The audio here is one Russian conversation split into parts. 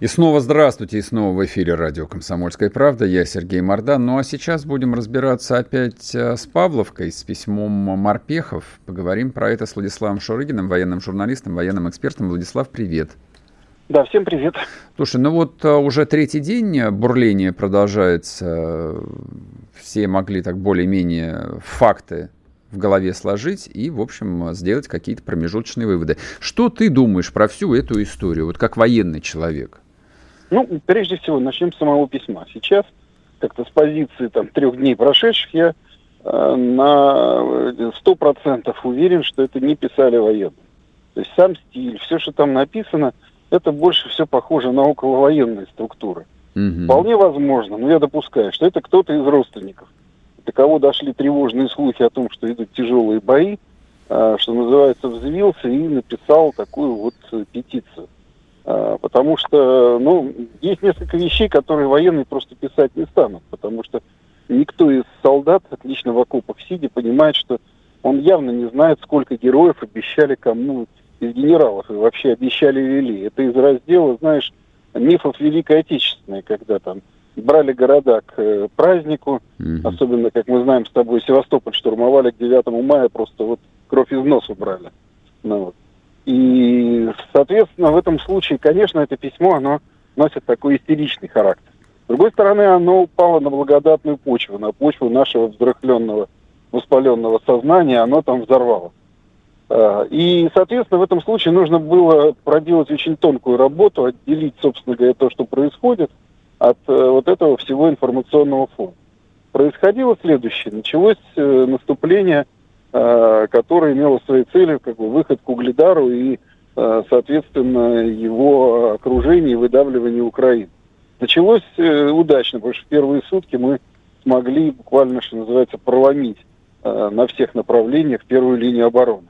И снова здравствуйте, и снова в эфире радио «Комсомольская правда». Я Сергей Мордан. Ну а сейчас будем разбираться опять э, с Павловкой, с письмом Морпехов. Поговорим про это с Владиславом Шурыгиным, военным журналистом, военным экспертом. Владислав, привет. Да, всем привет. Слушай, ну вот э, уже третий день бурление продолжается. Все могли так более-менее факты в голове сложить и, в общем, сделать какие-то промежуточные выводы. Что ты думаешь про всю эту историю, вот как военный человек? Ну, прежде всего, начнем с самого письма. Сейчас, как-то с позиции там, трех дней прошедших, я э, на сто процентов уверен, что это не писали военные. То есть сам стиль, все, что там написано, это больше все похоже на околовоенные структуры. Угу. Вполне возможно, но я допускаю, что это кто-то из родственников. До кого дошли тревожные слухи о том, что идут тяжелые бои, э, что называется, взвился и написал такую вот петицию. А, потому что, ну, есть несколько вещей, которые военные просто писать не станут, потому что никто из солдат, отлично в окопах сидя, понимает, что он явно не знает, сколько героев обещали кому из генералов и вообще обещали вели. Это из раздела, знаешь, мифов Великой Отечественной, когда там брали города к э, празднику, mm-hmm. особенно, как мы знаем с тобой, Севастополь штурмовали к 9 мая, просто вот кровь из носа брали. Ну, вот. И, соответственно, в этом случае, конечно, это письмо, оно носит такой истеричный характер. С другой стороны, оно упало на благодатную почву, на почву нашего вздрахленного, воспаленного сознания, оно там взорвало. А, и, соответственно, в этом случае нужно было проделать очень тонкую работу, отделить, собственно говоря, то, что происходит, от э, вот этого всего информационного фона. Происходило следующее. Началось э, наступление Э, которая имела своей целью как бы выход к Угледару и, э, соответственно, его окружение и выдавливание Украины. Началось э, удачно, потому что в первые сутки мы смогли буквально, что называется, проломить на всех направлениях первую линию обороны.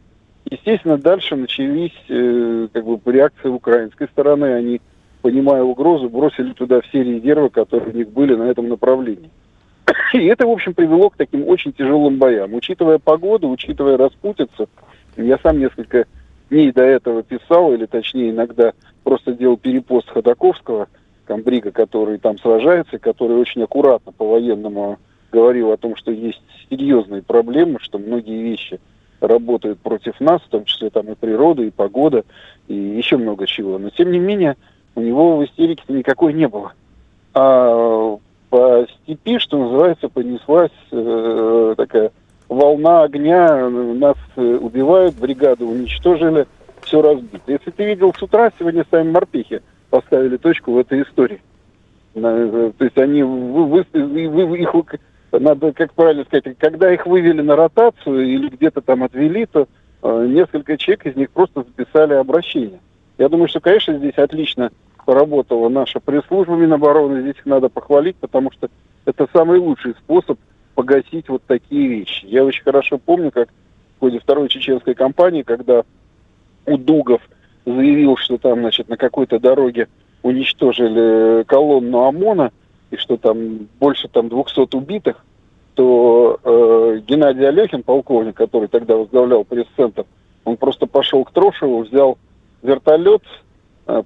Естественно, дальше начались как бы реакции украинской стороны. Они, понимая угрозу, бросили туда все резервы, которые у них были на этом направлении. И это, в общем, привело к таким очень тяжелым боям. Учитывая погоду, учитывая распутицу, я сам несколько дней до этого писал, или точнее иногда просто делал перепост Ходаковского, комбрига, который там сражается, который очень аккуратно по-военному говорил о том, что есть серьезные проблемы, что многие вещи работают против нас, в том числе там и природа, и погода, и еще много чего. Но тем не менее, у него в истерике никакой не было. А по степи, что называется, понеслась э, такая волна огня, нас э, убивают, бригаду уничтожили, все разбито. Если ты видел с утра, сегодня сами морпехи поставили точку в этой истории. Э, то есть они вы, вы, вы, их, надо, как правильно сказать, когда их вывели на ротацию или где-то там отвели, то э, несколько человек из них просто записали обращение. Я думаю, что, конечно, здесь отлично поработала наша пресс-служба Минобороны. Здесь их надо похвалить, потому что это самый лучший способ погасить вот такие вещи. Я очень хорошо помню, как в ходе второй чеченской кампании, когда Удугов заявил, что там, значит, на какой-то дороге уничтожили колонну ОМОНа, и что там больше там 200 убитых, то э, Геннадий Алехин, полковник, который тогда возглавлял пресс-центр, он просто пошел к Трошеву, взял вертолет,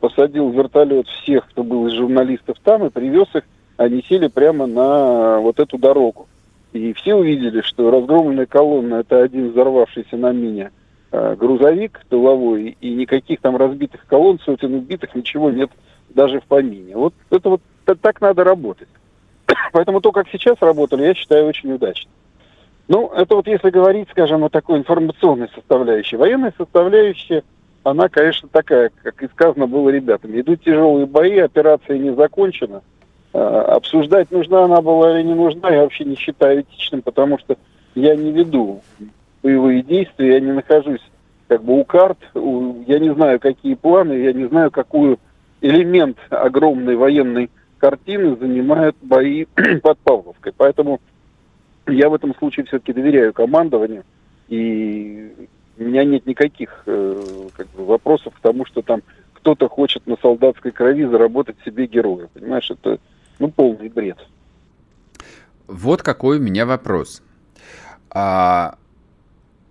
посадил в вертолет всех, кто был из журналистов там, и привез их, они сели прямо на вот эту дорогу. И все увидели, что разгромленная колонна – это один взорвавшийся на мине э, грузовик тыловой, и никаких там разбитых колонн, сотен убитых, ничего нет даже в помине. Вот это вот так надо работать. Поэтому то, как сейчас работали, я считаю очень удачно. Ну, это вот если говорить, скажем, о такой информационной составляющей. Военная составляющая – она, конечно, такая, как и сказано было ребятам. Идут тяжелые бои, операция не закончена. А, обсуждать, нужна она была или не нужна, я вообще не считаю этичным, потому что я не веду боевые действия, я не нахожусь как бы у карт, у, я не знаю, какие планы, я не знаю, какую элемент огромной военной картины занимают бои под Павловкой. Поэтому я в этом случае все-таки доверяю командованию, и у меня нет никаких э, как бы, вопросов к тому, что там кто-то хочет на солдатской крови заработать себе героя. Понимаешь, это ну, полный бред. Вот какой у меня вопрос. А,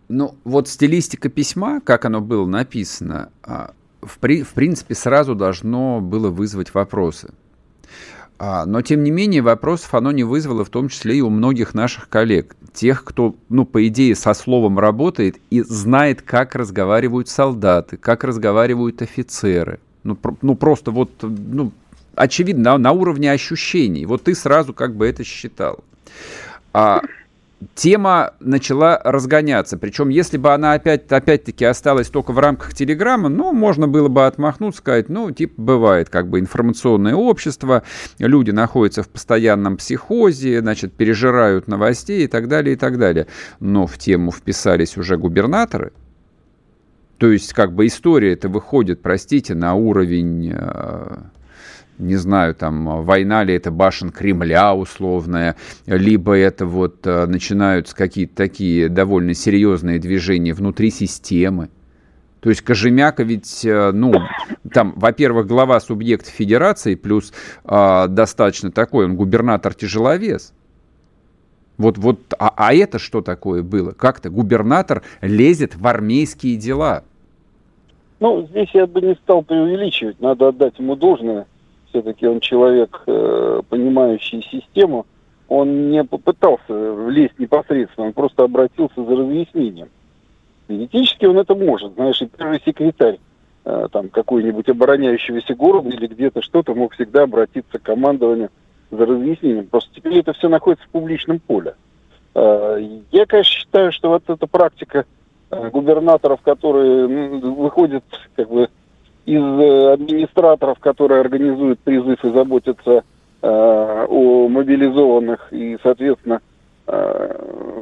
ну, вот стилистика письма, как оно было написано, а, в, при, в принципе, сразу должно было вызвать вопросы. А, но, тем не менее, вопросов оно не вызвало, в том числе и у многих наших коллег. Тех, кто, ну, по идее, со словом работает и знает, как разговаривают солдаты, как разговаривают офицеры. Ну, про, ну просто вот, ну, очевидно, на, на уровне ощущений. Вот ты сразу как бы это считал. А, тема начала разгоняться. Причем, если бы она опять, опять-таки осталась только в рамках Телеграма, ну, можно было бы отмахнуться, сказать, ну, типа, бывает, как бы информационное общество, люди находятся в постоянном психозе, значит, пережирают новостей и так далее, и так далее. Но в тему вписались уже губернаторы, то есть, как бы история это выходит, простите, на уровень э, не знаю, там, война ли это башен Кремля условная, либо это вот э, начинаются какие-то такие довольно серьезные движения внутри системы. То есть Кожемяка ведь, э, ну, там, во-первых, глава субъекта федерации, плюс э, достаточно такой, он губернатор-тяжеловес. Вот, вот, а, а это что такое было? Как-то губернатор лезет в армейские дела. Ну, здесь я бы не стал преувеличивать, надо отдать ему должное все-таки он человек, э, понимающий систему, он не попытался влезть непосредственно, он просто обратился за разъяснением. Теоретически он это может, знаешь, и первый секретарь э, там какой-нибудь обороняющегося города или где-то что-то мог всегда обратиться к командованию за разъяснением. Просто теперь это все находится в публичном поле. Э, я, конечно, считаю, что вот эта практика губернаторов, которые ну, выходят как бы из э, администраторов, которые организуют призыв и заботятся э, о мобилизованных и, соответственно, э,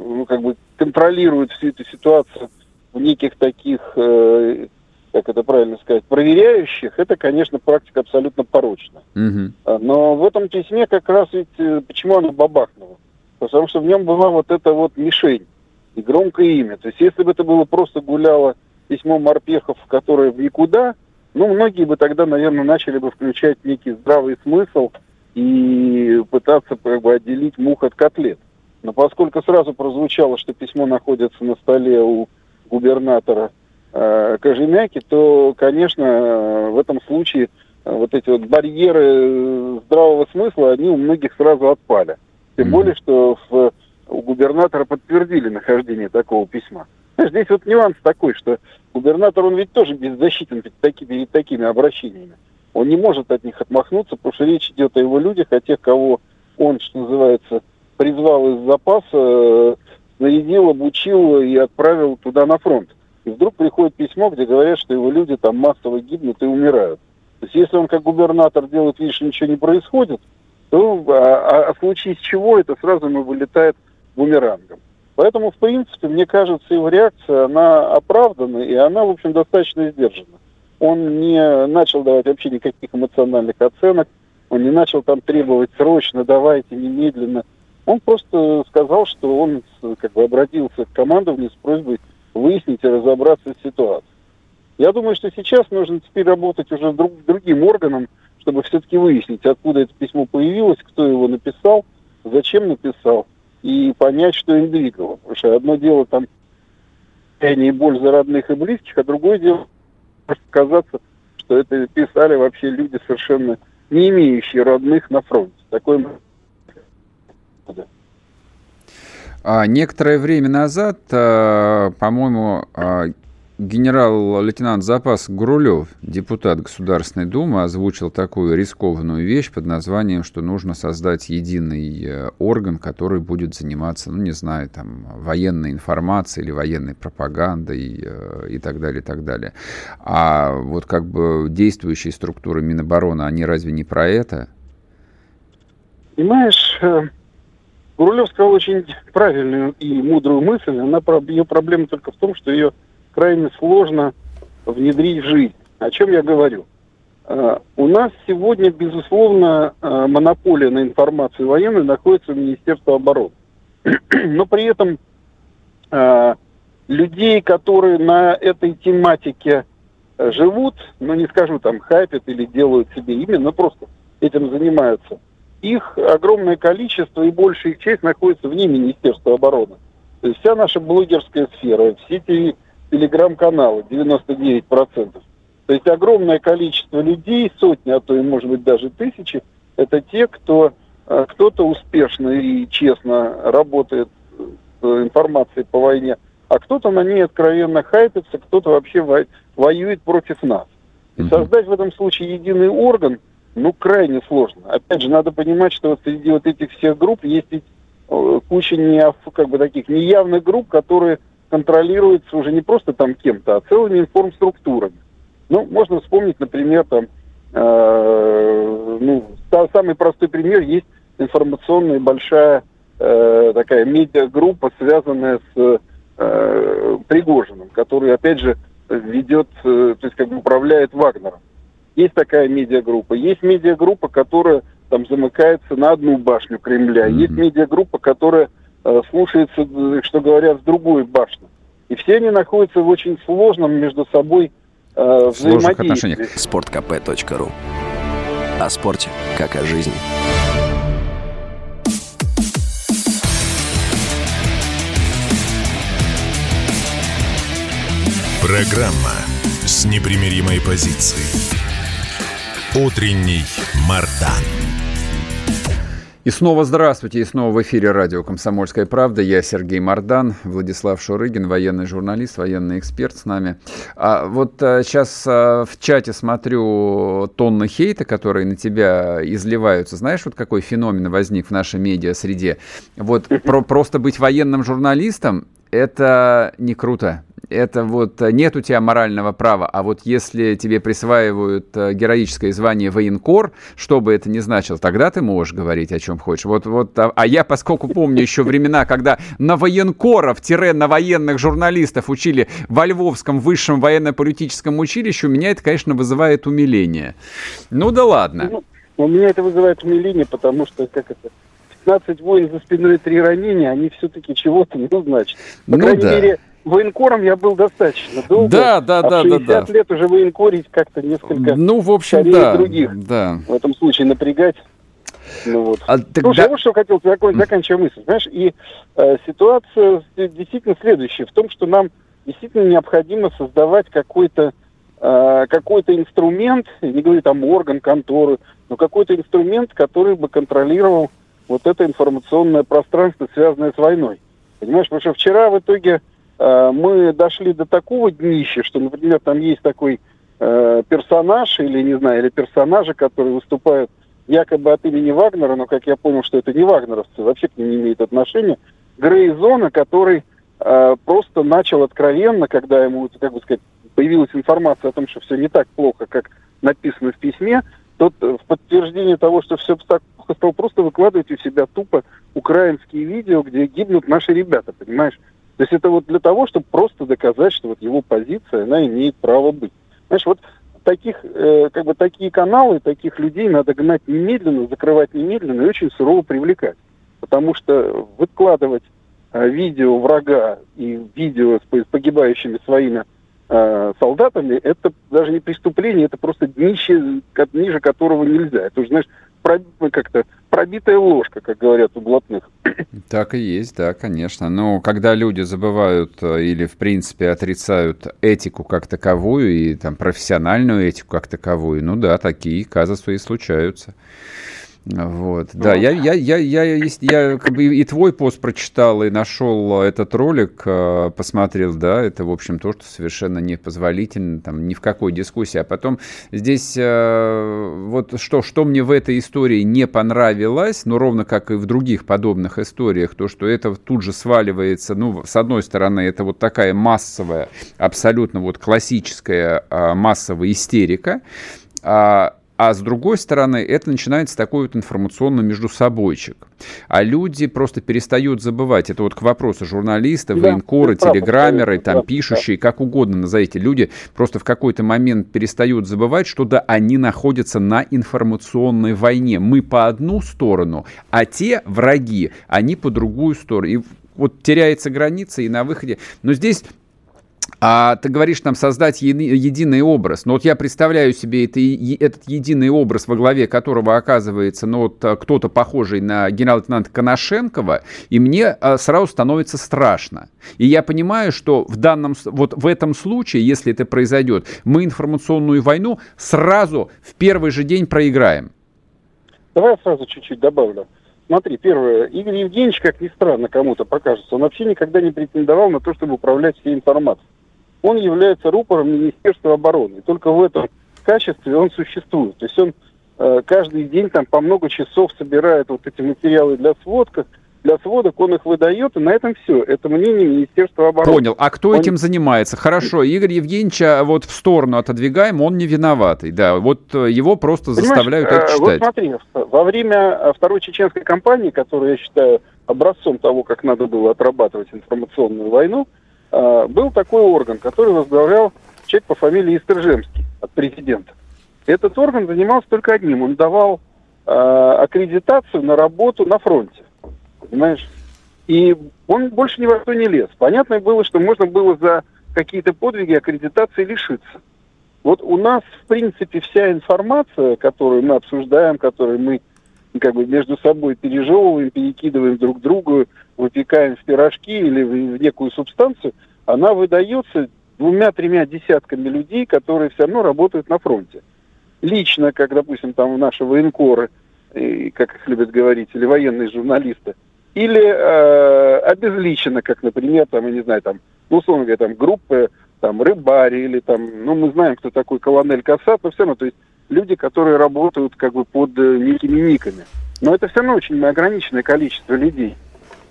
ну, как бы контролируют всю эту ситуацию в неких таких, э, как это правильно сказать, проверяющих, это, конечно, практика абсолютно порочная. Угу. Но в этом письме как раз ведь, э, почему оно бабахнуло? Потому что в нем была вот эта вот мишень и громкое имя. То есть если бы это было просто гуляло письмо морпехов, которое в никуда, ну, многие бы тогда, наверное, начали бы включать некий здравый смысл и пытаться как бы отделить мух от котлет. Но поскольку сразу прозвучало, что письмо находится на столе у губернатора э, Кожемяки, то, конечно, в этом случае э, вот эти вот барьеры здравого смысла, они у многих сразу отпали. Тем более, что в, у губернатора подтвердили нахождение такого письма. Здесь вот нюанс такой, что губернатор, он ведь тоже беззащитен перед, таки, перед такими обращениями. Он не может от них отмахнуться, потому что речь идет о его людях, о тех, кого он, что называется, призвал из запаса, э, снарядил, обучил и отправил туда на фронт. И вдруг приходит письмо, где говорят, что его люди там массово гибнут и умирают. То есть если он как губернатор делает вид, что ничего не происходит, то а, а, а в случае с чего это сразу ему вылетает бумерангом. Поэтому, в принципе, мне кажется, его реакция, она оправдана, и она, в общем, достаточно сдержана. Он не начал давать вообще никаких эмоциональных оценок, он не начал там требовать срочно, давайте, немедленно. Он просто сказал, что он как бы обратился к командованию с просьбой выяснить и разобраться с ситуацией. Я думаю, что сейчас нужно теперь работать уже друг, другим органом, чтобы все-таки выяснить, откуда это письмо появилось, кто его написал, зачем написал и понять, что им двигало. Потому что одно дело там и боль за родных и близких, а другое дело может казаться, что это писали вообще люди совершенно не имеющие родных на фронте. Такое а, некоторое время назад, а, по-моему, а, Генерал-лейтенант запас Гурулев, депутат Государственной Думы, озвучил такую рискованную вещь под названием, что нужно создать единый э, орган, который будет заниматься, ну, не знаю, там, военной информацией или военной пропагандой э, и так далее, и так далее. А вот как бы действующие структуры Минобороны, они разве не про это? Понимаешь, э, Гурулев сказал очень правильную и мудрую мысль. Она, ее проблема только в том, что ее крайне сложно внедрить в жизнь. О чем я говорю? Э, у нас сегодня, безусловно, э, монополия на информацию военную находится в Министерстве обороны. Но при этом э, людей, которые на этой тематике живут, ну не скажу там хайпят или делают себе имя, но просто этим занимаются, их огромное количество и большая их часть находится вне Министерства обороны. То есть вся наша блогерская сфера, все эти телеграм-каналы, 99%, то есть огромное количество людей, сотни, а то и может быть даже тысячи, это те, кто э, кто-то успешно и честно работает с информацией по войне, а кто-то на ней откровенно хайпится, кто-то вообще воюет против нас. И создать в этом случае единый орган, ну, крайне сложно. Опять же, надо понимать, что вот среди вот этих всех групп есть ведь э, куча не, как бы таких неявных групп, которые контролируются уже не просто там кем-то, а целыми информструктурами. Ну, можно вспомнить, например, там, э, ну, самый простой пример есть информационная большая э, такая медиагруппа, связанная с э, Пригожиным, который, опять же, ведет, э, то есть как бы управляет Вагнером. Есть такая медиагруппа. Есть медиагруппа, которая там замыкается на одну башню Кремля. Mm-hmm. Есть медиагруппа, которая слушается, э, что говорят, с другой башни. И все они находятся в очень сложном между собой э, сложных отношениях. Спорткп.ру О спорте, как о жизни. Программа с непримиримой позицией. Утренний Мардан. И снова здравствуйте, и снова в эфире радио «Комсомольская правда». Я Сергей Мордан, Владислав Шурыгин, военный журналист, военный эксперт с нами. А вот а, сейчас а, в чате смотрю тонны хейта, которые на тебя изливаются. Знаешь, вот какой феномен возник в нашей медиа-среде? Вот про, просто быть военным журналистом – это не круто это вот э, нет у тебя морального права, а вот если тебе присваивают э, героическое звание военкор, что бы это ни значило, тогда ты можешь говорить о чем хочешь. Вот, вот, а, а я, поскольку помню еще времена, когда на военкоров-на военных журналистов учили во Львовском высшем военно-политическом училище, у меня это, конечно, вызывает умиление. Ну да ладно. Ну, у меня это вызывает умиление, потому что, как это, 15 войн за спиной три ранения, они все-таки чего-то не значат. По ну, крайней да. мере, военкором я был достаточно долго. Да, да, а да, 60 да, да. лет уже военкорить как-то несколько ну, в общем, да, других. Да. В этом случае напрягать. Ну, вот. а, тогда... Слушай, я вот что хотел закон... заканчивая мысль. Знаешь, и э, ситуация действительно следующая. В том, что нам действительно необходимо создавать какой-то э, какой-то инструмент, не говорю там орган, конторы, но какой-то инструмент, который бы контролировал вот это информационное пространство, связанное с войной. Понимаешь, потому что вчера в итоге мы дошли до такого днища, что, например, там есть такой э, персонаж или, не знаю, или персонажи, которые выступают якобы от имени Вагнера, но, как я понял, что это не вагнеровцы, вообще к ним не имеет отношения, Грейзона, который э, просто начал откровенно, когда ему, как бы сказать, появилась информация о том, что все не так плохо, как написано в письме, тот в подтверждение того, что все так плохо, стал просто выкладывать у себя тупо украинские видео, где гибнут наши ребята, понимаешь? То есть это вот для того, чтобы просто доказать, что вот его позиция, она имеет право быть. Знаешь, вот таких, э, как бы такие каналы, таких людей надо гнать немедленно, закрывать немедленно и очень сурово привлекать. Потому что выкладывать э, видео врага и видео с погибающими своими э, солдатами, это даже не преступление, это просто днище, ниже которого нельзя. Это уже, знаешь, как-то пробитая ложка, как говорят у блатных. Так и есть, да, конечно. Но когда люди забывают э, или, в принципе, отрицают этику как таковую и там профессиональную этику как таковую, ну да, такие казусы и случаются. Вот, да, я, я, я, я, я, я как бы и твой пост прочитал, и нашел этот ролик, э, посмотрел, да, это, в общем, то, что совершенно непозволительно, там, ни в какой дискуссии. А потом здесь э, вот что, что мне в этой истории не понравилось, ну, ровно как и в других подобных историях, то, что это тут же сваливается, ну, с одной стороны, это вот такая массовая, абсолютно вот классическая массовая истерика, а А с другой стороны, это начинается такой вот информационный междусобойчик. А люди просто перестают забывать. Это вот к вопросу журналисты, да, военкоры, телеграммеры, там да, пишущие, да. как угодно назовите. Люди просто в какой-то момент перестают забывать, что да, они находятся на информационной войне. Мы по одну сторону, а те враги, они по другую сторону. И вот теряется граница, и на выходе... Но здесь а ты говоришь нам создать еди, единый образ. Но вот я представляю себе это, этот единый образ, во главе которого оказывается ну, вот, а, кто-то похожий на генерал-лейтенанта Коношенкова, и мне а, сразу становится страшно. И я понимаю, что в данном, вот в этом случае, если это произойдет, мы информационную войну сразу в первый же день проиграем. Давай я сразу чуть-чуть добавлю. Смотри, первое, Игорь Евгеньевич, как ни странно кому-то покажется, он вообще никогда не претендовал на то, чтобы управлять всей информацией он является рупором Министерства обороны. И только в этом качестве он существует. То есть он э, каждый день там по много часов собирает вот эти материалы для сводок, для сводок он их выдает, и на этом все. Это мнение Министерства обороны. Понял. А кто он... этим занимается? Хорошо, Игорь Евгеньевича вот в сторону отодвигаем, он не виноватый. Да, вот э, его просто Понимаешь, заставляют это читать. Вот смотри, во время Второй чеченской кампании, которую я считаю образцом того, как надо было отрабатывать информационную войну, Э, был такой орган, который возглавлял человек по фамилии Истержемский от президента. Этот орган занимался только одним. Он давал э, аккредитацию на работу на фронте. Понимаешь? И он больше ни во что не лез. Понятно было, что можно было за какие-то подвиги аккредитации лишиться. Вот у нас, в принципе, вся информация, которую мы обсуждаем, которую мы как бы между собой пережевываем, перекидываем друг другу, выпекаем в пирожки или в некую субстанцию, она выдается двумя-тремя десятками людей, которые все равно работают на фронте. Лично, как, допустим, там наши военкоры, как их любят говорить, или военные журналисты, или э, обезличенно, как, например, там, я не знаю, там, ну, условно говоря, там, группы, там, рыбари, или там, ну, мы знаем, кто такой колонель Касат, но все равно, то есть люди, которые работают как бы под э, некими никами. Но это все равно очень ограниченное количество людей.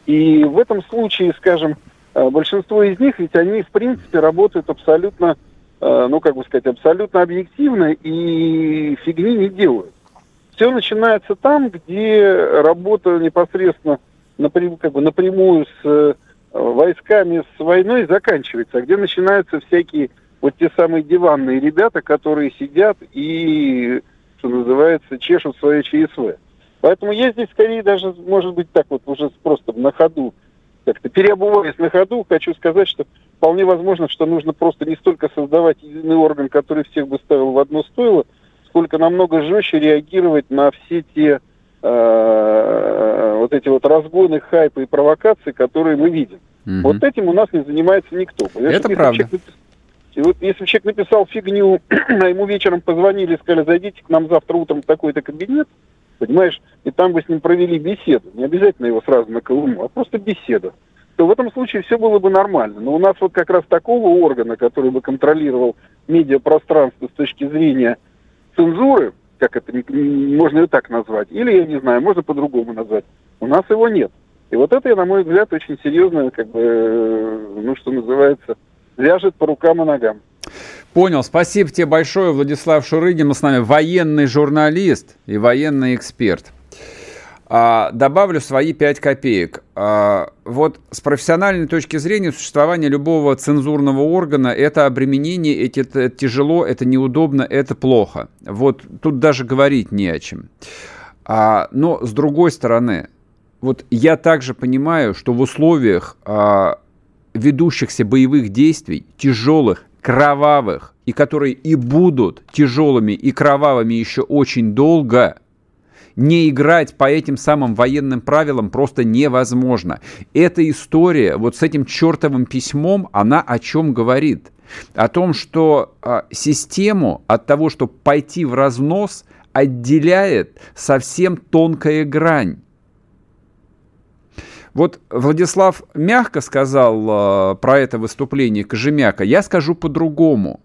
И в этом случае, скажем, э, большинство из них, ведь они, в принципе, работают абсолютно, э, ну, как бы сказать, абсолютно объективно и фигни не делают. Все начинается там, где работа непосредственно напрямую, как бы напрямую с э, войсками, с войной заканчивается, а где начинаются всякие вот те самые диванные ребята, которые сидят и, что называется, чешут свое ЧСВ. Поэтому я здесь скорее даже, может быть, так вот уже просто на ходу, как-то переобуваясь на ходу, хочу сказать, что вполне возможно, что нужно просто не столько создавать единый орган, который всех бы ставил в одно стойло, сколько намного жестче реагировать на все те э, вот эти вот разгоны, хайпы и провокации, которые мы видим. Угу. Вот этим у нас не занимается никто. Это Если правда. Человек, и вот если человек написал фигню, а ему вечером позвонили и сказали, зайдите к нам завтра утром в такой-то кабинет, понимаешь, и там бы с ним провели беседу, не обязательно его сразу на Колыму, а просто беседу, то в этом случае все было бы нормально. Но у нас вот как раз такого органа, который бы контролировал медиапространство с точки зрения цензуры, как это можно и так назвать, или, я не знаю, можно по-другому назвать, у нас его нет. И вот это, на мой взгляд, очень серьезно, как бы, э, ну, что называется, вяжет по рукам и ногам. Понял. Спасибо тебе большое, Владислав Шурыгин. Мы с нами военный журналист и военный эксперт. А, добавлю свои 5 копеек. А, вот с профессиональной точки зрения существование любого цензурного органа – это обременение, это, это тяжело, это неудобно, это плохо. Вот тут даже говорить не о чем. А, но с другой стороны, вот я также понимаю, что в условиях а, ведущихся боевых действий, тяжелых, кровавых, и которые и будут тяжелыми и кровавыми еще очень долго, не играть по этим самым военным правилам просто невозможно. Эта история вот с этим чертовым письмом, она о чем говорит? О том, что а, систему от того, чтобы пойти в разнос, отделяет совсем тонкая грань. Вот Владислав мягко сказал э, про это выступление Кожемяка. Я скажу по-другому.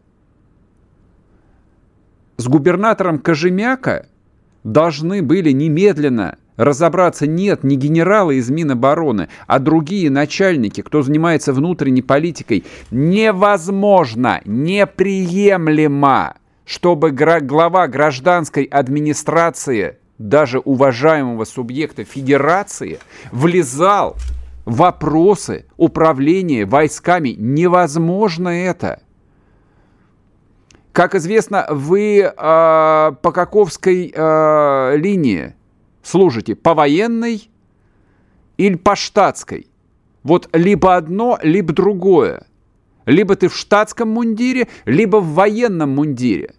С губернатором Кожемяка должны были немедленно разобраться нет не генералы из Минобороны, а другие начальники, кто занимается внутренней политикой. Невозможно, неприемлемо чтобы глава гражданской администрации, даже уважаемого субъекта федерации, влезал в вопросы управления войсками. Невозможно это. Как известно, вы э, по каковской э, линии служите? По военной или по штатской? Вот либо одно, либо другое. Либо ты в штатском мундире, либо в военном мундире.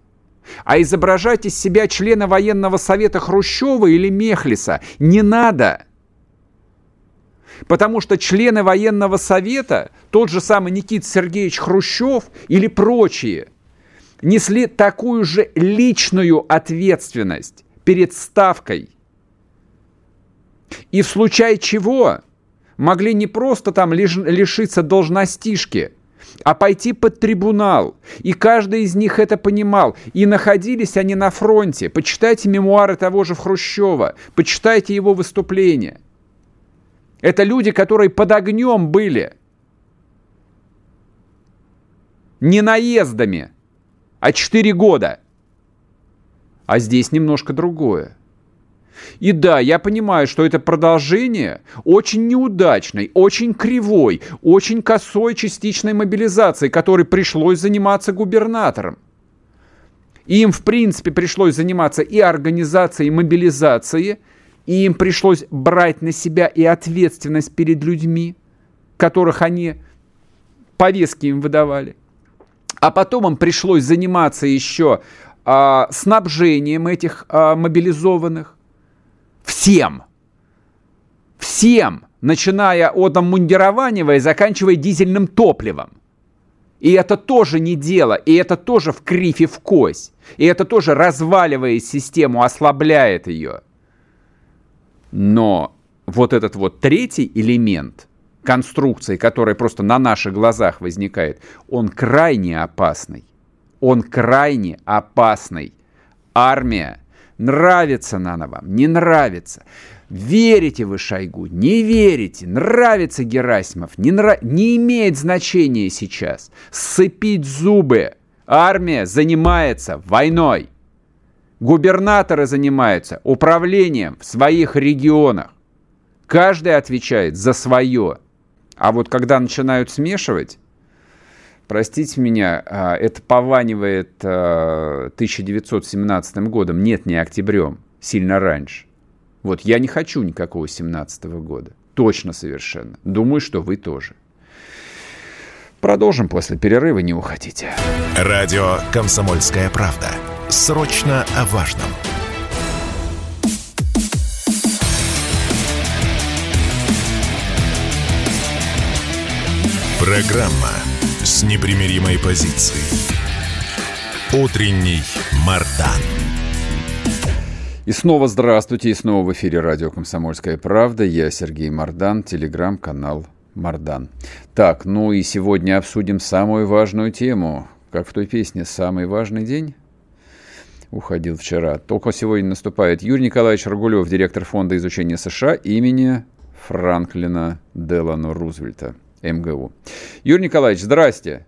А изображать из себя члена военного совета Хрущева или Мехлиса не надо. Потому что члены военного совета, тот же самый Никита Сергеевич Хрущев или прочие, несли такую же личную ответственность перед Ставкой. И в случае чего могли не просто там лишиться должностишки – а пойти под трибунал. И каждый из них это понимал. И находились они на фронте. Почитайте мемуары того же Хрущева, почитайте его выступления. Это люди, которые под огнем были. Не наездами, а четыре года. А здесь немножко другое. И да, я понимаю, что это продолжение очень неудачной, очень кривой, очень косой частичной мобилизации, которой пришлось заниматься губернатором. им, в принципе, пришлось заниматься и организацией мобилизации, и им пришлось брать на себя и ответственность перед людьми, которых они повестки им выдавали. А потом им пришлось заниматься еще а, снабжением этих а, мобилизованных, Всем. Всем, начиная от обмундирования и заканчивая дизельным топливом. И это тоже не дело, и это тоже в крифе в кость. И это тоже разваливает систему, ослабляет ее. Но вот этот вот третий элемент конструкции, который просто на наших глазах возникает, он крайне опасный. Он крайне опасный. Армия Нравится она вам, не нравится. Верите вы Шойгу, не верите, нравится Герасимов, не, нрав... не имеет значения сейчас. Сцепить зубы. Армия занимается войной. Губернаторы занимаются управлением в своих регионах. Каждый отвечает за свое. А вот когда начинают смешивать, Простите меня, а, это пованивает 1917 а, годом. Нет, не октябрем, сильно раньше. Вот я не хочу никакого 17 года. Точно совершенно. Думаю, что вы тоже. Продолжим после перерыва, не уходите. Радио «Комсомольская правда». Срочно о важном. Программа с непримиримой позицией. Утренний Мардан. И снова здравствуйте, и снова в эфире радио «Комсомольская правда». Я Сергей Мардан, телеграм-канал Мардан. Так, ну и сегодня обсудим самую важную тему. Как в той песне «Самый важный день» уходил вчера. Только сегодня наступает Юрий Николаевич Рагулев, директор Фонда изучения США имени Франклина Делано Рузвельта. МГУ. Юрий Николаевич, здрасте.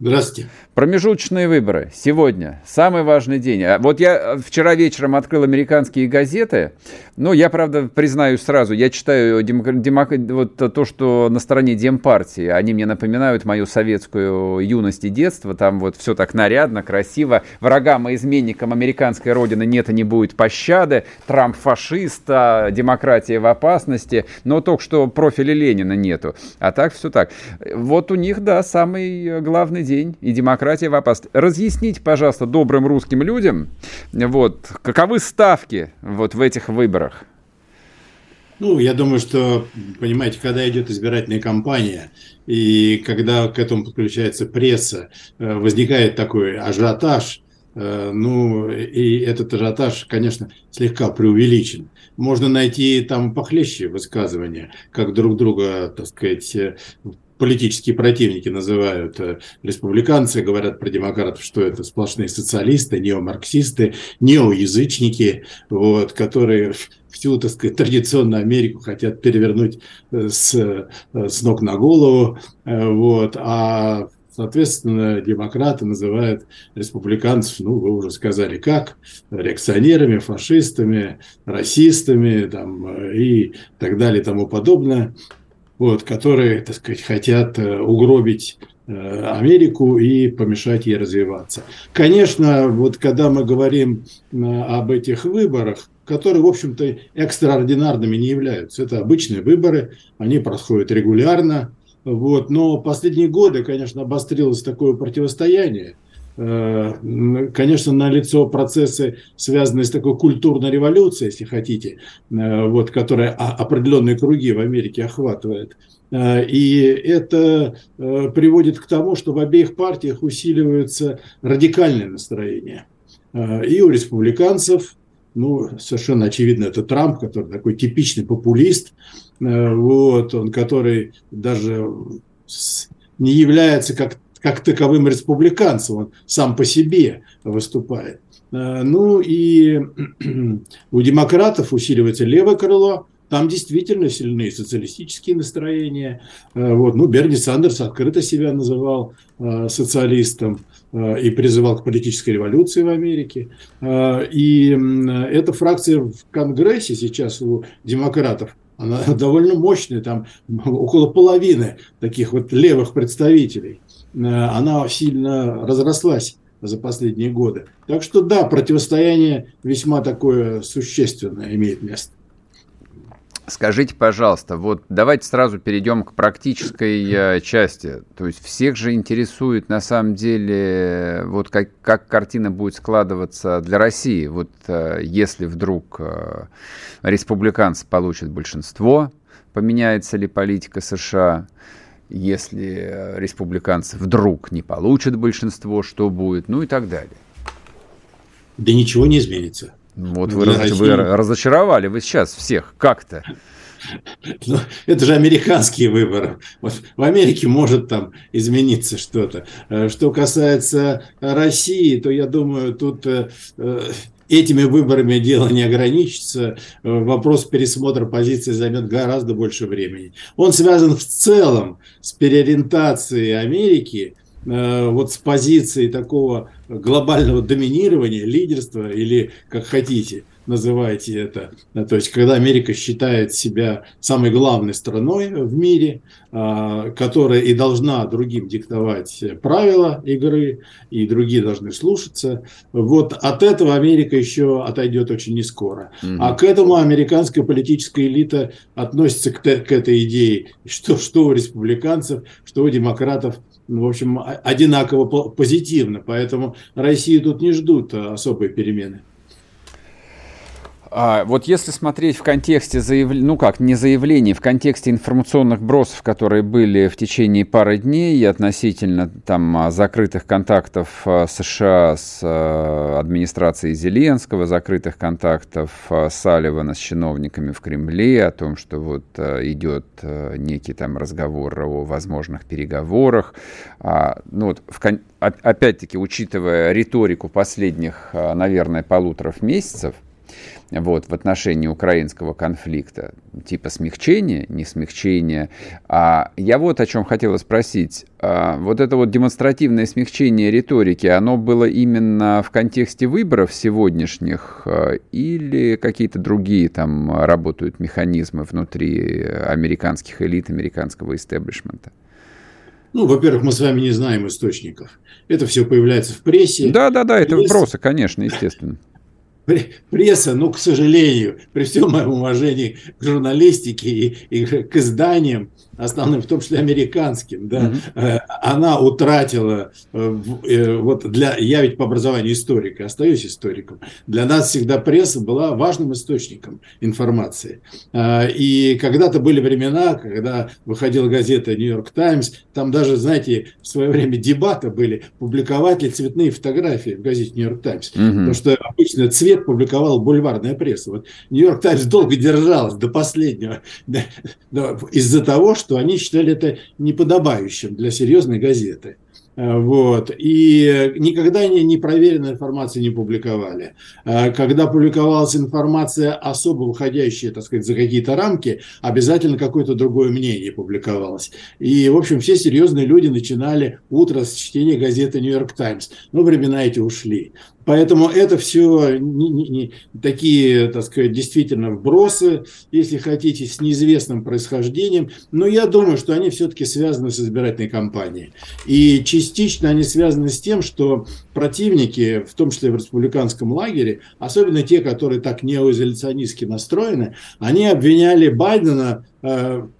Здравствуйте. Промежуточные выборы. Сегодня. Самый важный день. А вот я вчера вечером открыл американские газеты. Ну, я, правда, признаюсь сразу, я читаю демок... Демок... вот то, что на стороне Демпартии. Они мне напоминают мою советскую юность и детство. Там вот все так нарядно, красиво. Врагам и изменникам американской родины нет и не будет пощады. Трамп фашист, а демократия в опасности. Но только что профиля Ленина нету. А так все так. Вот у них, да, самый главный день и демократия в опасности. Разъясните, пожалуйста, добрым русским людям, вот, каковы ставки вот в этих выборах? Ну, я думаю, что, понимаете, когда идет избирательная кампания, и когда к этому подключается пресса, э, возникает такой ажиотаж, э, ну, и этот ажиотаж, конечно, слегка преувеличен. Можно найти там похлеще высказывания, как друг друга, так сказать, э, политические противники называют э, республиканцы, говорят про демократов, что это сплошные социалисты, неомарксисты, неоязычники, вот, которые всю, так сказать, традиционную Америку хотят перевернуть э, с, э, с ног на голову, вот, а Соответственно, демократы называют республиканцев, ну, вы уже сказали, как, реакционерами, фашистами, расистами там, и так далее и тому подобное, вот, которые, так сказать, хотят э, угробить э, Америку и помешать ей развиваться. Конечно, вот когда мы говорим об этих выборах, которые, в общем-то, экстраординарными не являются. Это обычные выборы, они происходят регулярно. Вот. Но последние годы, конечно, обострилось такое противостояние. Э, конечно, на лицо процессы, связанные с такой культурной революцией, если хотите, э, вот, которая определенные круги в Америке охватывает. Э, и это приводит к тому, что в обеих партиях усиливаются радикальные настроения. И у республиканцев, ну, совершенно очевидно, это Трамп, который такой типичный популист, вот, он, который даже не является как, как таковым республиканцем, он сам по себе выступает. Э, ну и у демократов усиливается левое крыло, там действительно сильные социалистические настроения. Э, вот. Ну, Берни Сандерс открыто себя называл социалистом. Э, и призывал к политической революции в Америке. И эта фракция в Конгрессе сейчас у демократов, она довольно мощная, там около половины таких вот левых представителей. Э, она сильно разрослась за последние годы. Так что да, противостояние весьма такое существенное имеет место. Скажите, пожалуйста, вот давайте сразу перейдем к практической э, части. То есть всех же интересует на самом деле, вот как, как картина будет складываться для России. Вот э, если вдруг э, республиканцы получат большинство, поменяется ли политика США? Если республиканцы вдруг не получат большинство, что будет? Ну и так далее. Да ничего не изменится. Вот вы, раз, вы разочаровали вы сейчас всех как-то. Ну, это же американские выборы. Вот в Америке может там измениться что-то. Э, что касается России, то я думаю, тут э, э, этими выборами дело не ограничится. Вопрос пересмотра позиции займет гораздо больше времени. Он связан в целом с переориентацией Америки – Э, вот с позиции такого глобального доминирования, лидерства или как хотите называйте это. Э, то есть, когда Америка считает себя самой главной страной в мире, э, которая и должна другим диктовать правила игры, и другие должны слушаться. Вот от этого Америка еще отойдет очень не скоро. Mm-hmm. А к этому американская политическая элита относится к, к этой идее, что, что у республиканцев, что у демократов в общем, одинаково позитивно. Поэтому России тут не ждут особой перемены. А, вот если смотреть в контексте заявлений, ну как, не заявлений, в контексте информационных бросов, которые были в течение пары дней относительно там а, закрытых контактов а, США с а, администрацией Зеленского, закрытых контактов Салливана с чиновниками в Кремле, о том, что вот идет некий там разговор о возможных переговорах. Ну вот, в, опять-таки, учитывая риторику последних, наверное, полуторов месяцев, вот, в отношении украинского конфликта, типа смягчения, не смягчения. А я вот о чем хотела спросить. А вот это вот демонстративное смягчение риторики, оно было именно в контексте выборов сегодняшних а, или какие-то другие там работают механизмы внутри американских элит, американского истеблишмента? Ну, во-первых, мы с вами не знаем источников. Это все появляется в прессе. Да, да, да, это вбросы, конечно, естественно пресса, ну, к сожалению, при всем моем уважении к журналистике и, и к изданиям, основным, в том числе американским, да, mm-hmm. она утратила, э, э, вот для, я ведь по образованию историк, остаюсь историком, для нас всегда пресса была важным источником информации. И когда-то были времена, когда выходила газета «Нью-Йорк Таймс», там даже, знаете, в свое время дебаты были, публиковать ли цветные фотографии в газете «Нью-Йорк Таймс», mm-hmm. потому что обычно цвет публиковала бульварная пресса. Вот «Нью-Йорк Таймс» долго держалась до последнего из-за того, что что они считали это неподобающим для серьезной газеты. Э, вот. И никогда не, непроверенной информации не публиковали. Э, когда публиковалась информация, особо выходящая, так сказать, за какие-то рамки, обязательно какое-то другое мнение публиковалось. И, в общем, все серьезные люди начинали утро с чтения газеты «Нью-Йорк Таймс». Но времена эти ушли. Поэтому это все не, не, не, такие, так сказать, действительно вбросы, если хотите, с неизвестным происхождением. Но я думаю, что они все-таки связаны с избирательной кампанией. И частично они связаны с тем, что противники, в том числе в республиканском лагере, особенно те, которые так неоизоляционистски настроены, они обвиняли Байдена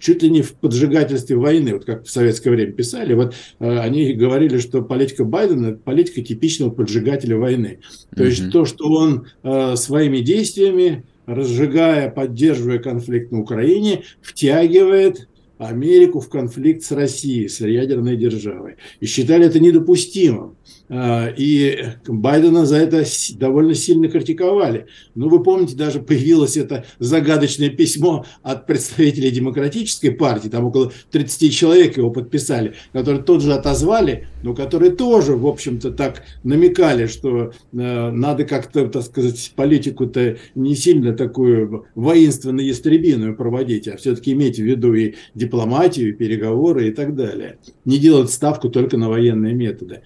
чуть ли не в поджигательстве войны, вот как в советское время писали, вот э, они говорили, что политика Байдена – политика типичного поджигателя войны. То mm-hmm. есть то, что он э, своими действиями, разжигая, поддерживая конфликт на Украине, втягивает Америку в конфликт с Россией, с ядерной державой. И считали это недопустимым. А, и Байдена за это довольно сильно критиковали. Ну, вы помните, даже появилось это загадочное письмо от представителей Демократической партии, там около 30 человек его подписали, которые тут же отозвали, но которые тоже, в общем-то, так намекали, что э, надо как-то, так сказать, политику-то не сильно такую воинственно-ястребиную проводить, а все-таки иметь в виду и дипломатию, и переговоры и так далее. Не делать ставку только на военные методы.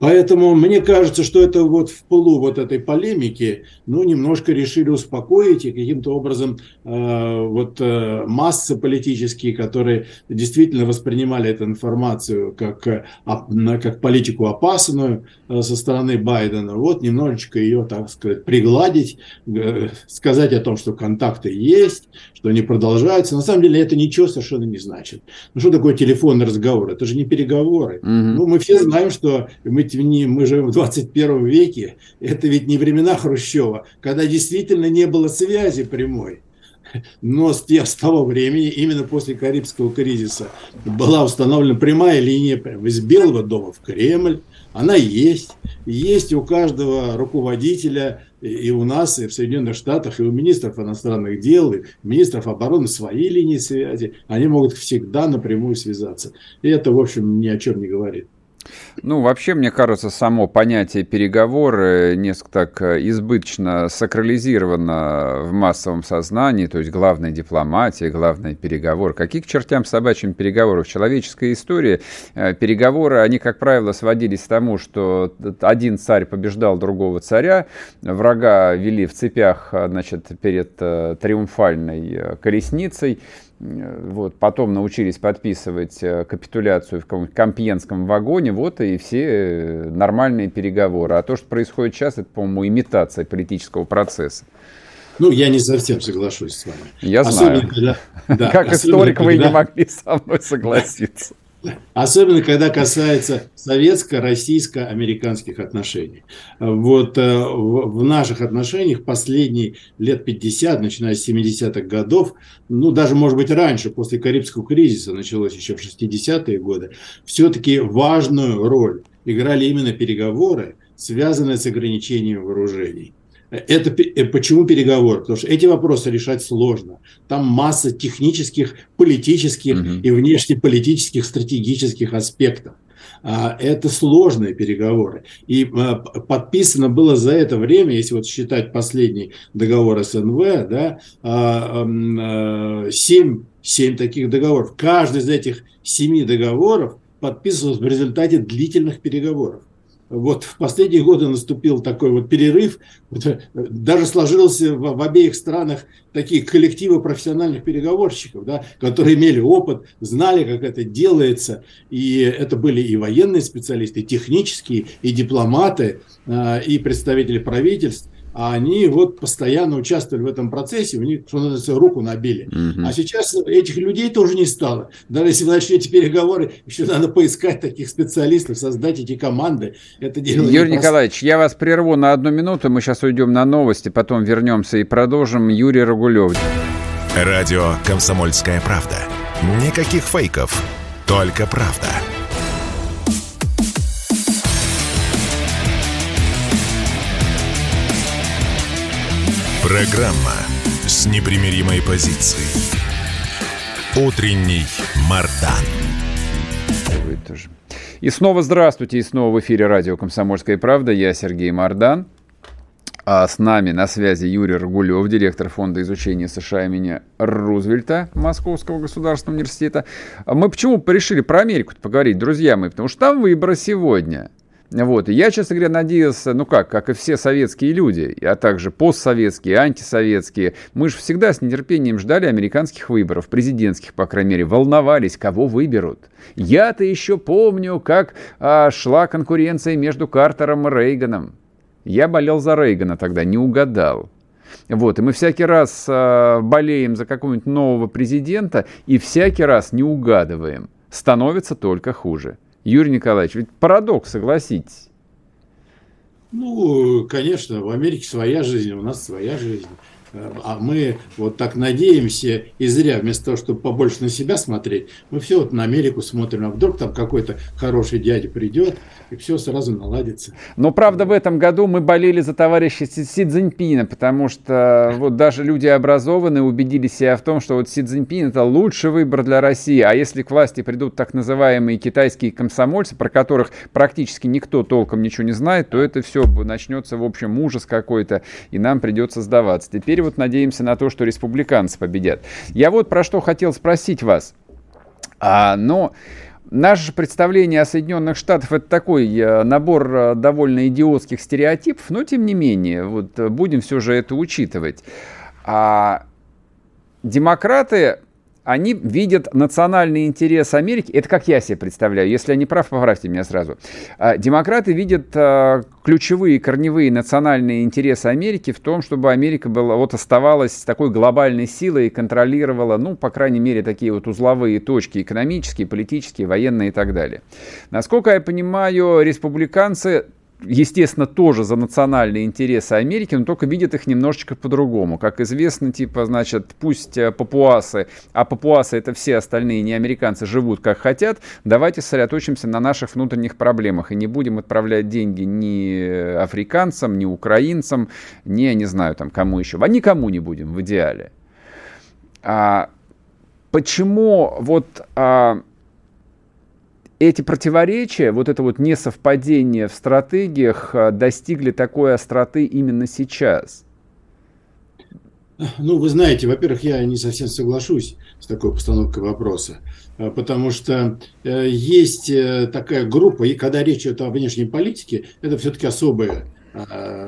Поэтому мне кажется, что это вот в полу вот этой полемики, ну, немножко решили успокоить и каким-то образом э, вот э, массы политические, которые действительно воспринимали эту информацию как, э, как политику опасную э, со стороны Байдена, вот немножечко ее, так сказать, пригладить, э, сказать о том, что контакты есть, что они продолжаются. На самом деле это ничего совершенно не значит. Ну, что такое телефонный разговор? Это же не переговоры. Угу. Ну, мы все знаем, что мы не, мы живем в 21 веке, это ведь не времена Хрущева, когда действительно не было связи прямой. Но с, с того времени, именно после Карибского кризиса, была установлена прямая линия из Белого дома в Кремль. Она есть. Есть у каждого руководителя и у нас, и в Соединенных Штатах, и у министров иностранных дел, и министров обороны свои линии связи. Они могут всегда напрямую связаться. И это, в общем, ни о чем не говорит. Ну, вообще, мне кажется, само понятие переговоры несколько так э, избыточно сакрализировано в массовом сознании, то есть главная дипломатия, главный переговор. Какие к чертям собачьим переговоры? В человеческой истории э, переговоры, они, как правило, сводились к тому, что один царь побеждал другого царя, врага вели в цепях э, значит, перед триумфальной колесницей, вот, потом научились подписывать э, капитуляцию в каком-нибудь Компьенском вагоне, вот и все э, нормальные переговоры. А то, что происходит сейчас, это, по-моему, имитация политического процесса. Ну, я не совсем соглашусь с вами. Я Особенно, знаю. Когда, да, как историк когда... вы не могли со мной согласиться. Особенно, когда касается советско-российско-американских отношений. Вот э, в наших отношениях последние лет 50, начиная с 70-х годов, ну, даже, может быть, раньше, после Карибского кризиса, началось еще в 60-е годы, все-таки важную роль играли именно переговоры, связанные с ограничением вооружений. Это э, почему переговоры? Потому что эти вопросы решать сложно. Там масса технических, политических угу. и внешнеполитических, стратегических аспектов. А, это сложные переговоры. И а, подписано было за это время, если вот считать последний договор СНВ, да, 7, а, 7 таких договоров. Каждый из этих семи договоров подписывался в результате длительных переговоров вот в последние годы наступил такой вот перерыв, э, даже сложился в, в обеих странах такие коллективы профессиональных переговорщиков, да, которые имели опыт, знали, как это делается, и это были и военные специалисты, и технические, и дипломаты, э, и представители правительств, а они вот постоянно участвовали в этом процессе, у них, что называется, руку набили. Угу. А сейчас этих людей тоже не стало. Даже если вы начнете переговоры, еще надо поискать таких специалистов, создать эти команды. Это дело Юрий Николаевич, я вас прерву на одну минуту, мы сейчас уйдем на новости, потом вернемся и продолжим. Юрий Рогулев. Радио «Комсомольская правда». Никаких фейков, только правда. Программа с непримиримой позицией. Утренний Мардан. И снова здравствуйте, и снова в эфире радио «Комсомольская правда». Я Сергей Мордан. А с нами на связи Юрий Рогулев, директор Фонда изучения США имени Рузвельта Московского государственного университета. Мы почему решили про Америку поговорить, друзья мои? Потому что там выборы сегодня. Вот. И я, честно говоря, надеялся, ну как, как и все советские люди, а также постсоветские, антисоветские, мы же всегда с нетерпением ждали американских выборов, президентских, по крайней мере, волновались, кого выберут. Я-то еще помню, как а, шла конкуренция между Картером и Рейганом. Я болел за Рейгана тогда, не угадал. Вот, и мы всякий раз а, болеем за какого-нибудь нового президента и всякий раз не угадываем. Становится только хуже. Юрий Николаевич, ведь парадокс, согласитесь. Ну, конечно, в Америке своя жизнь, у нас своя жизнь. А мы вот так надеемся и зря, вместо того, чтобы побольше на себя смотреть, мы все вот на Америку смотрим, а вдруг там какой-то хороший дядя придет, и все сразу наладится. Но правда в этом году мы болели за товарища Си Цзиньпина, потому что вот даже люди образованные убедили себя в том, что вот Си Цзиньпин это лучший выбор для России, а если к власти придут так называемые китайские комсомольцы, про которых практически никто толком ничего не знает, то это все начнется, в общем, ужас какой-то, и нам придется сдаваться. Теперь теперь вот надеемся на то, что республиканцы победят. Я вот про что хотел спросить вас. А, но Наше представление о Соединенных Штатах это такой э, набор э, довольно идиотских стереотипов, но тем не менее, вот э, будем все же это учитывать. А демократы они видят национальный интерес Америки, это как я себе представляю, если я не прав, поправьте меня сразу. А, демократы видят а, ключевые, корневые национальные интересы Америки в том, чтобы Америка была, вот оставалась такой глобальной силой и контролировала, ну, по крайней мере, такие вот узловые точки экономические, политические, военные и так далее. Насколько я понимаю, республиканцы естественно, тоже за национальные интересы Америки, но только видят их немножечко по-другому. Как известно, типа, значит, пусть э, папуасы, а папуасы это все остальные не американцы, живут как хотят, давайте сосредоточимся на наших внутренних проблемах и не будем отправлять деньги ни африканцам, ни украинцам, ни, я не знаю, там, кому еще, а никому не будем в идеале. А, почему вот... А, эти противоречия, вот это вот несовпадение в стратегиях а, достигли такой остроты именно сейчас? Ну, вы знаете, во-первых, я не совсем соглашусь с такой постановкой вопроса, а, потому что э, есть э, такая группа, и когда речь идет о внешней политике, это все-таки особая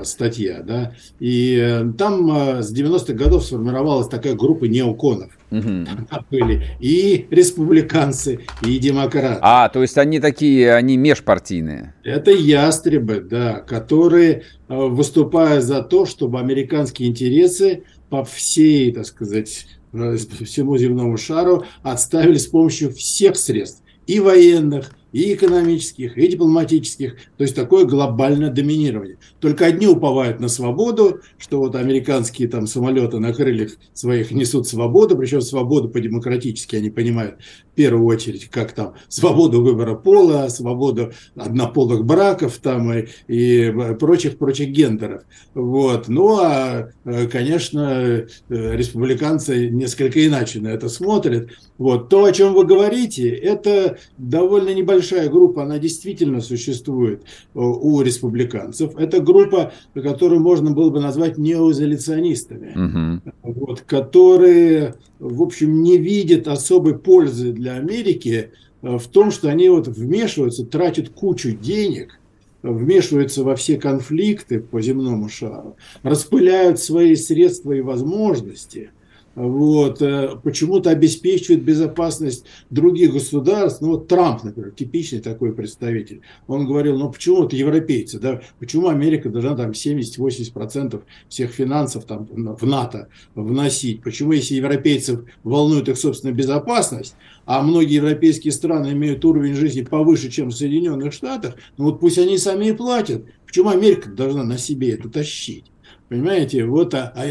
статья, да, и э, там с 90-х годов сформировалась такая группа неоконов, Угу. Там были и республиканцы, и демократы. А, то есть они такие, они межпартийные. Это ястребы, да, которые э, выступают за то, чтобы американские интересы по всей, так сказать, э, всему земному шару отставили с помощью всех средств, и военных, и экономических, и дипломатических, то есть такое глобальное доминирование. Только одни уповают на свободу, что вот американские там самолеты на крыльях своих несут свободу, причем свободу по-демократически они понимают в первую очередь, как там свободу выбора пола, свободу однополых браков там и, и прочих-прочих гендеров. Вот. Ну, а, э, конечно, э, республиканцы несколько иначе на это смотрят. Вот. То, о чем вы говорите, это довольно небольшая группа, она действительно существует э, у республиканцев. Это группа, которую можно было бы назвать неоизоляционистами, угу. вот, которые, в общем, не видят особой пользы для Америки э, в том, что они вот вмешиваются, тратят кучу денег, вмешиваются во все конфликты по земному шару, распыляют свои средства и возможности – вот, э, почему-то обеспечивает безопасность других государств. Ну, вот Трамп, например, типичный такой представитель. Он говорил, ну, почему вот европейцы, да, почему Америка должна там 70-80% всех финансов там в НАТО вносить? Почему, если европейцев волнует их собственная безопасность, а многие европейские страны имеют уровень жизни повыше, чем в Соединенных Штатах, ну, вот пусть они сами и платят. Почему Америка должна на себе это тащить? Понимаете, вот а, а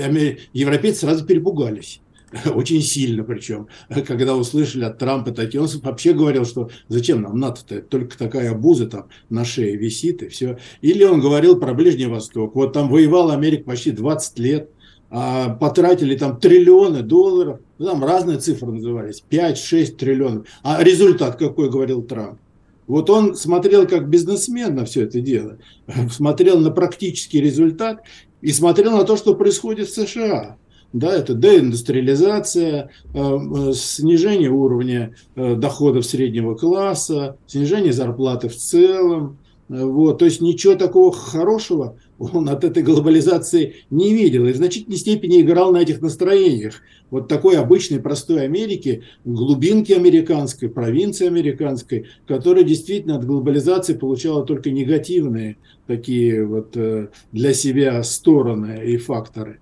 европейцы сразу перепугались. Очень сильно причем, когда услышали от Трампа такие. Он вообще говорил, что зачем нам НАТО-то, только такая обуза там на шее висит и все. Или он говорил про Ближний Восток. Вот там воевала Америка почти 20 лет, а потратили там триллионы долларов. Ну, там разные цифры назывались, 5-6 триллионов. А результат какой, говорил Трамп? Вот он смотрел как бизнесмен на все это дело, смотрел на практический результат и смотрел на то, что происходит в США. Да, это деиндустриализация, э, э, снижение уровня э, доходов среднего класса, снижение зарплаты в целом. Вот, то есть ничего такого хорошего он от этой глобализации не видел и в значительной степени играл на этих настроениях. Вот такой обычной простой Америки, глубинки американской, провинции американской, которая действительно от глобализации получала только негативные такие вот э, для себя стороны и факторы.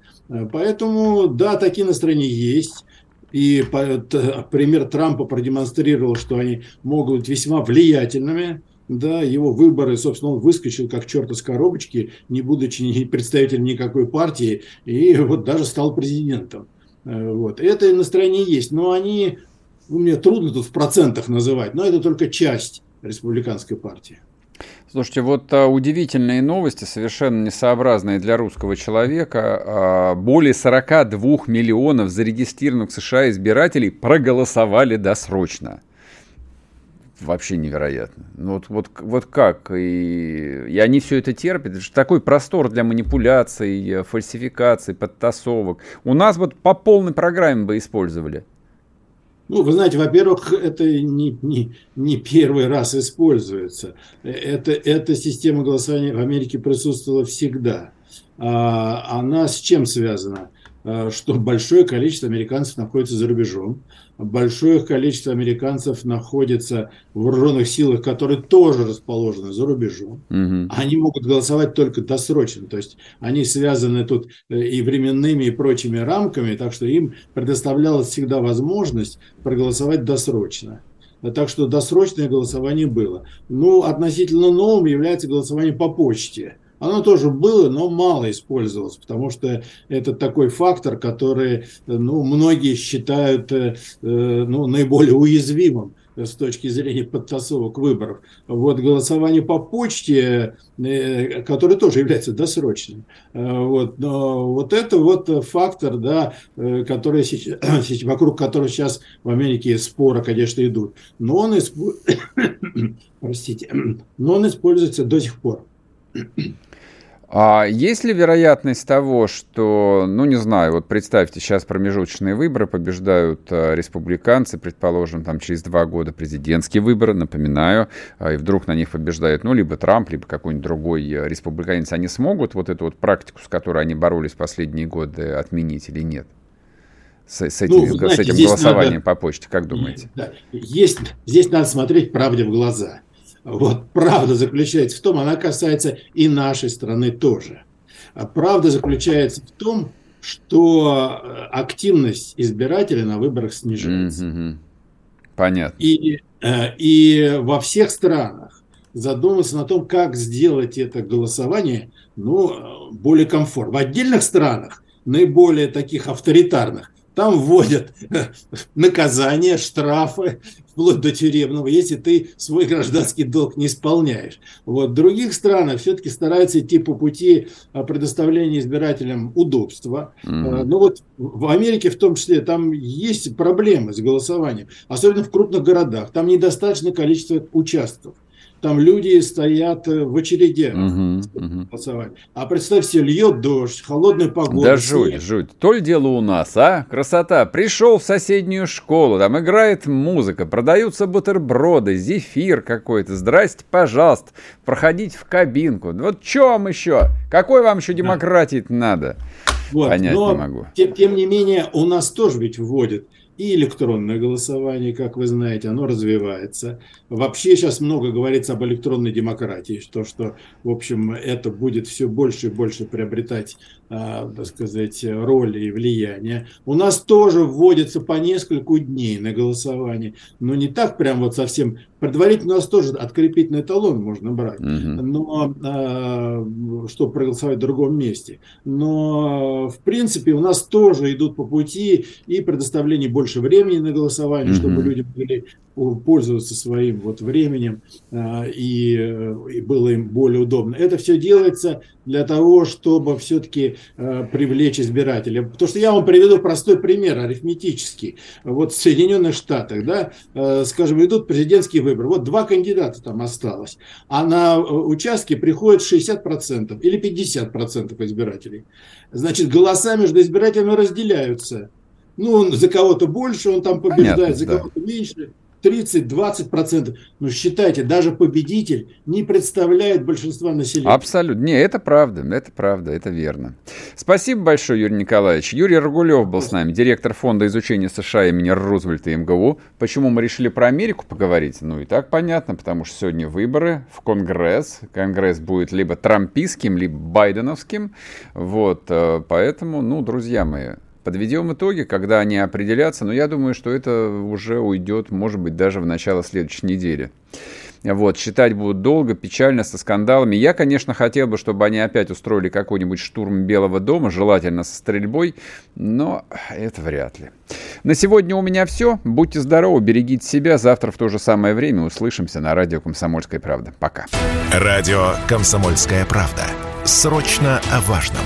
Поэтому, да, такие настроения есть. И пример Трампа продемонстрировал, что они могут быть весьма влиятельными да, его выборы, собственно, он выскочил как черт из коробочки, не будучи представителем никакой партии, и вот даже стал президентом. Э, вот. Это настроение есть, но они, ну, мне трудно тут в процентах называть, но это только часть республиканской партии. Слушайте, вот а, удивительные новости, совершенно несообразные для русского человека. А, более 42 миллионов зарегистрированных в США избирателей проголосовали досрочно вообще невероятно. Ну, вот, вот, вот как? И, и они все это терпят. Это же такой простор для манипуляций, э, фальсификаций, подтасовок. У нас вот по полной программе бы использовали. Ну, вы знаете, во-первых, это не, не, не первый раз используется. Это, эта система голосования в Америке присутствовала всегда. А, она с чем связана? А, что большое количество американцев находится за рубежом большое количество американцев находится в вооруженных силах, которые тоже расположены за рубежом. Угу. Они могут голосовать только досрочно, то есть они связаны тут э, и временными, и прочими рамками, так что им предоставлялась всегда возможность проголосовать досрочно. Так что досрочное голосование было. Ну, относительно новым является голосование по почте – оно тоже было, но мало использовалось, потому что это такой фактор, который ну, многие считают э, ну, наиболее уязвимым с точки зрения подтасовок выборов. Вот голосование по почте, э, которое тоже является досрочным. Э, вот, но вот это вот фактор, да, который сейчас, вокруг которого сейчас в Америке споры, конечно, идут. Но он, исп... Простите, но он используется до сих пор. А есть ли вероятность того, что, ну не знаю, вот представьте, сейчас промежуточные выборы побеждают э, республиканцы, предположим, там через два года президентские выборы, напоминаю, э, и вдруг на них побеждает, ну либо Трамп, либо какой-нибудь другой э, республиканец, они смогут вот эту вот практику, с которой они боролись последние годы, отменить или нет? С, с этим, ну, знаете, с этим голосованием надо, по почте, как думаете? Да, есть, здесь надо смотреть правде в глаза. Вот правда заключается в том, она касается и нашей страны тоже. А правда заключается в том, что э, активность избирателей на выборах снижается. Mm-hmm. Понятно. И, э, и во всех странах задуматься на том, как сделать это голосование ну, более комфортно. В отдельных странах, наиболее таких авторитарных, там вводят наказания, штрафы, вплоть до тюремного, если ты свой гражданский долг не исполняешь. Вот. В других странах все-таки стараются идти по пути а, предоставления избирателям удобства. Mm-hmm. Ну вот в Америке в том числе там есть проблемы с голосованием, особенно в крупных городах. Там недостаточное количество участков там люди стоят э, в очереди угу, угу. А представьте, льет дождь, холодная погода. Да жуть, снег. жуть. То ли дело у нас, а? Красота. Пришел в соседнюю школу, там играет музыка, продаются бутерброды, зефир какой-то. Здрасте, пожалуйста, проходите в кабинку. Вот что вам еще? Какой вам еще демократии надо? Вот, Понять но, не могу. Тем, тем не менее, у нас тоже ведь вводят и электронное голосование, как вы знаете, оно развивается. Вообще сейчас много говорится об электронной демократии, что, что в общем, это будет все больше и больше приобретать так сказать, роли и влияния. У нас тоже вводится по нескольку дней на голосование, но не так прям вот совсем. Предварительно у нас тоже открепительный талон можно брать, угу. но а, чтобы проголосовать в другом месте. Но в принципе у нас тоже идут по пути и предоставление больше времени на голосование, угу. чтобы люди могли пользоваться своим вот временем и, и было им более удобно. Это все делается для того, чтобы все-таки э, привлечь избирателя. Потому что я вам приведу простой пример, арифметический. Вот в Соединенных Штатах, да, э, скажем, идут президентские выборы. Вот два кандидата там осталось, а на э, участке приходит 60% или 50% избирателей. Значит, голоса между избирателями разделяются. Ну, он за кого-то больше, он там побеждает, Понятно, за да. кого-то меньше. 30-20%. Но считайте, даже победитель не представляет большинства населения. Абсолютно. Не, это правда, это правда, это верно. Спасибо большое, Юрий Николаевич. Юрий Рогулев был с нами, директор фонда изучения США имени Рузвельта и МГУ. Почему мы решили про Америку поговорить? Ну и так понятно, потому что сегодня выборы в Конгресс. Конгресс будет либо трампийским, либо байденовским. Вот, э, поэтому, ну, друзья мои, Подведем итоги, когда они определятся, но я думаю, что это уже уйдет, может быть, даже в начало следующей недели. Вот, считать будут долго, печально, со скандалами. Я, конечно, хотел бы, чтобы они опять устроили какой-нибудь штурм Белого дома, желательно со стрельбой, но это вряд ли. На сегодня у меня все. Будьте здоровы, берегите себя. Завтра в то же самое время услышимся на радио «Комсомольская правда». Пока. Радио «Комсомольская правда». Срочно о важном.